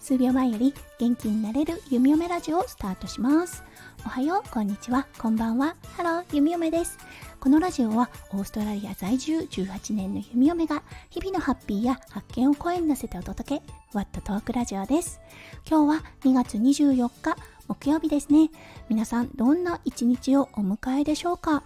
数秒前より元気になれる弓嫁ラジオをスタートします。おはようこんにちは。こんばんは。ハロー弓嫁です。このラジオはオーストラリア在住18年の弓嫁が日々のハッピーや発見を声に乗せてお届けワットトークラジオです。今日は2月24日木曜日ですね。皆さんどんな一日をお迎えでしょうか？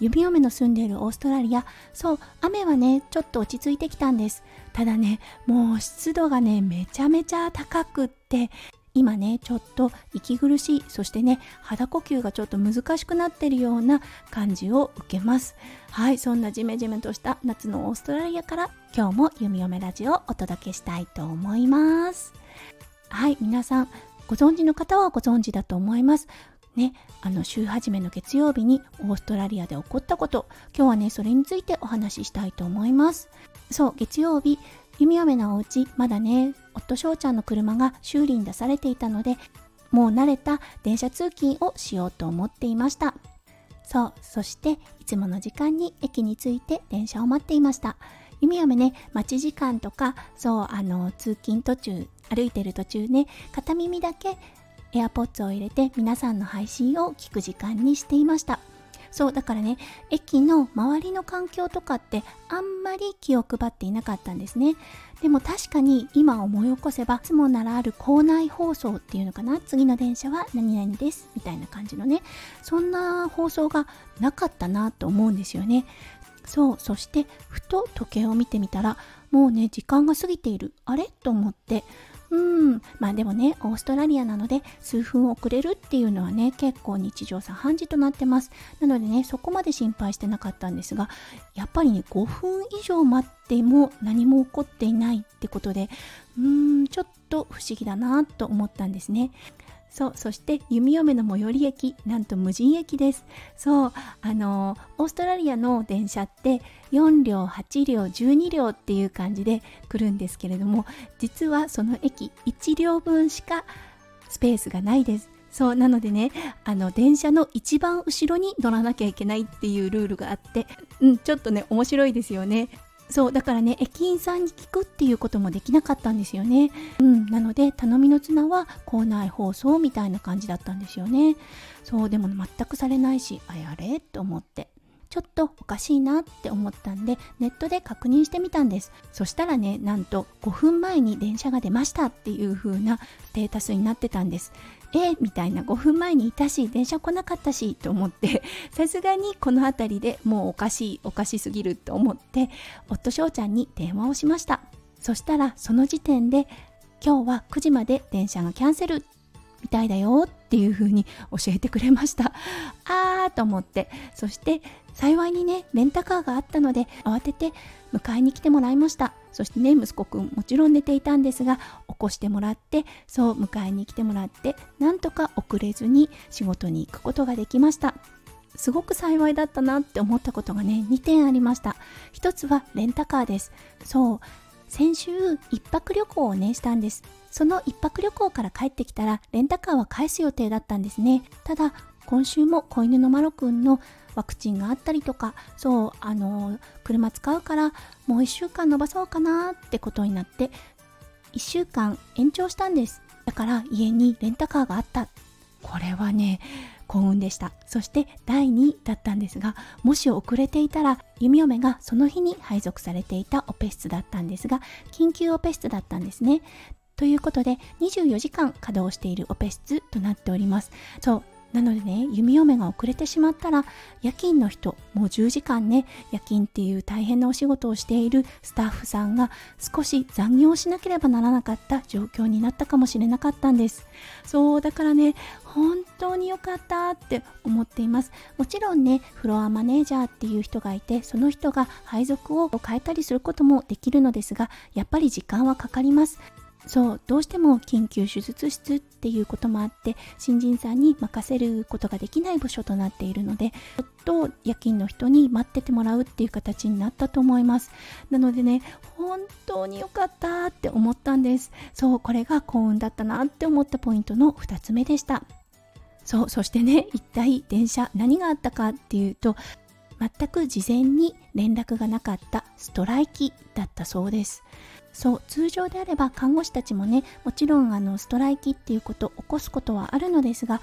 弓嫁の住んでいるオーストラリア。そう雨はねちょっと落ち着いてきたんです。ただねもう湿度がねめちゃめちゃ高くって今ねちょっと息苦しい。そしてね肌呼吸がちょっと難しくなってるような感じを受けます。はいそんなジメジメとした夏のオーストラリアから今日も弓嫁ラジオをお届けしたいと思います。はい皆さんご存知の方はご存知だと思います。ね、あの週始めの月曜日にオーストラリアで起こったこと今日はねそれについてお話ししたいと思います。そう月曜日弓嫁のお家まだね夫翔ちゃんの車が修理に出されていたのでもう慣れた電車通勤をしようと思っていました。そうそしていつもの時間に駅に着いて電車を待っていました。弓嫁ね待ち時間とかそうあの通勤途中歩いてる途中ね片耳だけ AirPods を入れて皆さんの配信を聞く時間にしていました。そうだからね駅の周りの環境とかってあんまり気を配っていなかったんですね。でも確かに今思い起こせばいつもならある校内放送っていうのかな？次の電車は何々ですみたいな感じのね。そんな放送がなかったなと思うんですよね。そうそしてふと時計を見てみたらもうね時間が過ぎている。あれ？と思ってうん。まあでもねオーストラリアなので数分遅れるっていうのはね結構日常茶飯事となってます。なのでねそこまで心配してなかったんですがやっぱりね5分以上待っても何も起こっていないってことでうーんちょっと不思議だなと思ったんですね。そうそして弓嫁の最寄り駅なんと無人駅です。そうあのオーストラリアの電車って4両8両12両っていう感じで来るんですけれども実はその駅1両分しかスペースがないです。そうなのでねあの電車の一番後ろに乗らなきゃいけないっていうルールがあってうんちょっとね面白いですよね。そうだからね駅員さんに聞くっていうこともできなかったんですよね。うんなので頼みの綱は校内放送みたいな感じだったんですよね。そうでも全くされないしあれあれと思って。ちょっとおかしいなって思ったんでネットで確認してみたんです。そしたらねなんと5分前に電車が出ましたっていう風なステータスになってたんです。えみたいな。5分前にいたし電車来なかったしと思って。さすがにこの辺りでもうおかしいおかしすぎると思って夫翔ちゃんに電話をしました。そしたらその時点で今日は9時まで電車がキャンセルみたいだよっていう風に教えてくれました。あーと思って。そして幸いにねレンタカーがあったので慌てて迎えに来てもらいました。そしてね息子くんもちろん寝ていたんですが起こしてもらってそう迎えに来てもらってなんとか遅れずに仕事に行くことができました。すごく幸いだったなって思ったことがね2点ありました。一つはレンタカーです。そう先週1泊旅行をねしたんです。その1泊旅行から帰ってきたらレンタカーは返す予定だったんですね。ただ今週も子犬のマロくんのワクチンがあったりとかそうあの車使うからもう1週間延ばそうかなってことになって1週間延長したんです。だから家にレンタカーがあった。これはね幸運でした。そして第2位だったんですがもし遅れていたら弓嫁がその日に配属されていたオペ室だったんですが緊急オペ室だったんですね。ということで24時間稼働しているオペ室となっております。そうなのでね弓嫁が遅れてしまったら夜勤の人もう10時間ね夜勤っていう大変なお仕事をしているスタッフさんが少し残業しなければならなかった状況になったかもしれなかったんです。そうだからね本当に良かったって思っています。もちろんねフロアマネージャーっていう人がいてその人が配属を変えたりすることもできるのですがやっぱり時間はかかります。そうどうしても緊急手術室っていうこともあって新人さんに任せることができない部署となっているのでちょっと夜勤の人に待っててもらうっていう形になったと思います。なのでね本当に良かったって思ったんです。そうこれが幸運だったなって思ったポイントの2つ目でした。そうそしてね一体電車何があったかっていうと全く事前に連絡がなかったストライキだったそうです。そう通常であれば看護師たちもねもちろんあのストライキっていうことを起こすことはあるのですが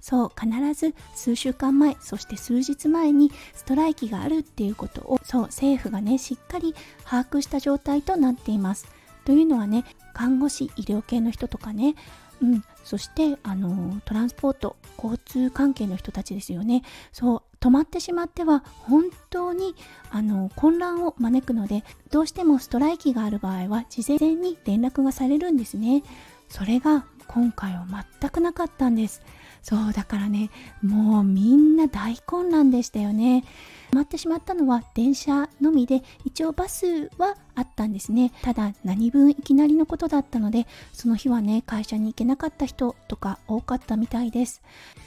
そう必ず数週間前そして数日前にストライキがあるっていうことをそう政府がねしっかり把握した状態となっています。というのはね看護師医療系の人とかねうん、そしてあのトランスポート交通関係の人たちですよね。そう止まってしまっては本当にあの混乱を招くのでどうしてもストライキがある場合は事前に連絡がされるんですね。それが今回は全くなかったんです。そうだからねもうみんな大混乱でしたよね。止まってしまったのは電車のみで一応バスはあったんですね。ただ何分いきなりのことだったのでその日はね会社に行けなかった人とか多かったみたいです。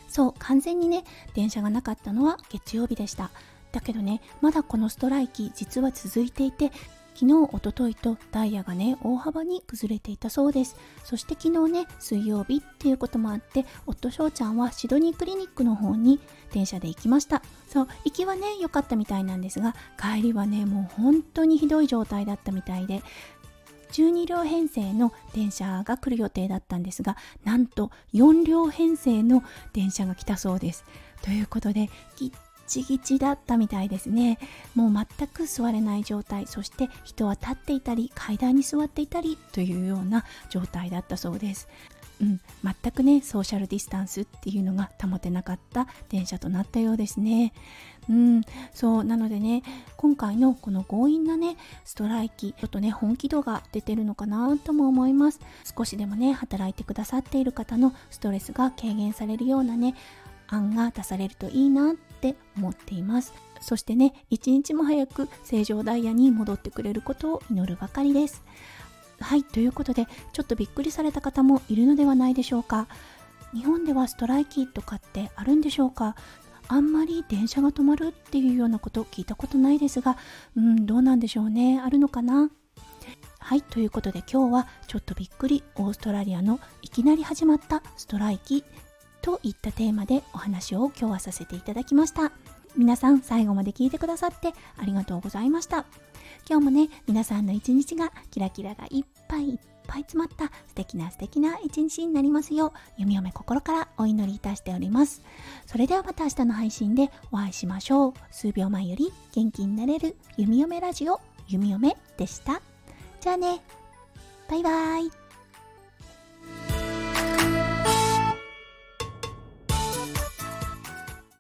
そう完全にね電車がなかったのは月曜日でした。だけどねまだこのストライキ実は続いていて昨日、おとといとダイヤがね、大幅に崩れていたそうです。そして昨日ね、水曜日っていうこともあって、夫翔ちゃんはシドニークリニックの方に電車で行きました。そう、行きはね、良かったみたいなんですが、帰りはね、もう本当にひどい状態だったみたいで、12両編成の電車が来る予定だったんですがなんと4両編成の電車が来たそうです。ということできっチギチだったみたいですね。もう全く座れない状態。そして人は立っていたり階段に座っていたりというような状態だったそうです。うん、全くねソーシャルディスタンスっていうのが保てなかった電車となったようですね。うん、そうなのでね今回のこの強引なねストライキちょっとね本気度が出てるのかなとも思います。少しでもね働いてくださっている方のストレスが軽減されるようなね案が出されるといいなって思っています。そしてね一日も早く正常ダイヤに戻ってくれることを祈るばかりです。はいということでちょっとびっくりされた方もいるのではないでしょうか。日本ではストライキとかってあるんでしょうか。あんまり電車が止まるっていうようなこと聞いたことないですがうんどうなんでしょうね。あるのかな。はいということで今日はちょっとびっくり。オーストラリアのいきなり始まったストライキ。といったテーマでお話を今日はさせていただきました。皆さん最後まで聞いてくださってありがとうございました。今日もね皆さんの一日がキラキラがいっぱいいっぱい詰まった素敵な素敵な一日になりますよう弓嫁心からお祈りいたしております。それではまた明日の配信でお会いしましょう。数秒前より元気になれる弓嫁ラジオ弓嫁でした。じゃあね。バイバーイ。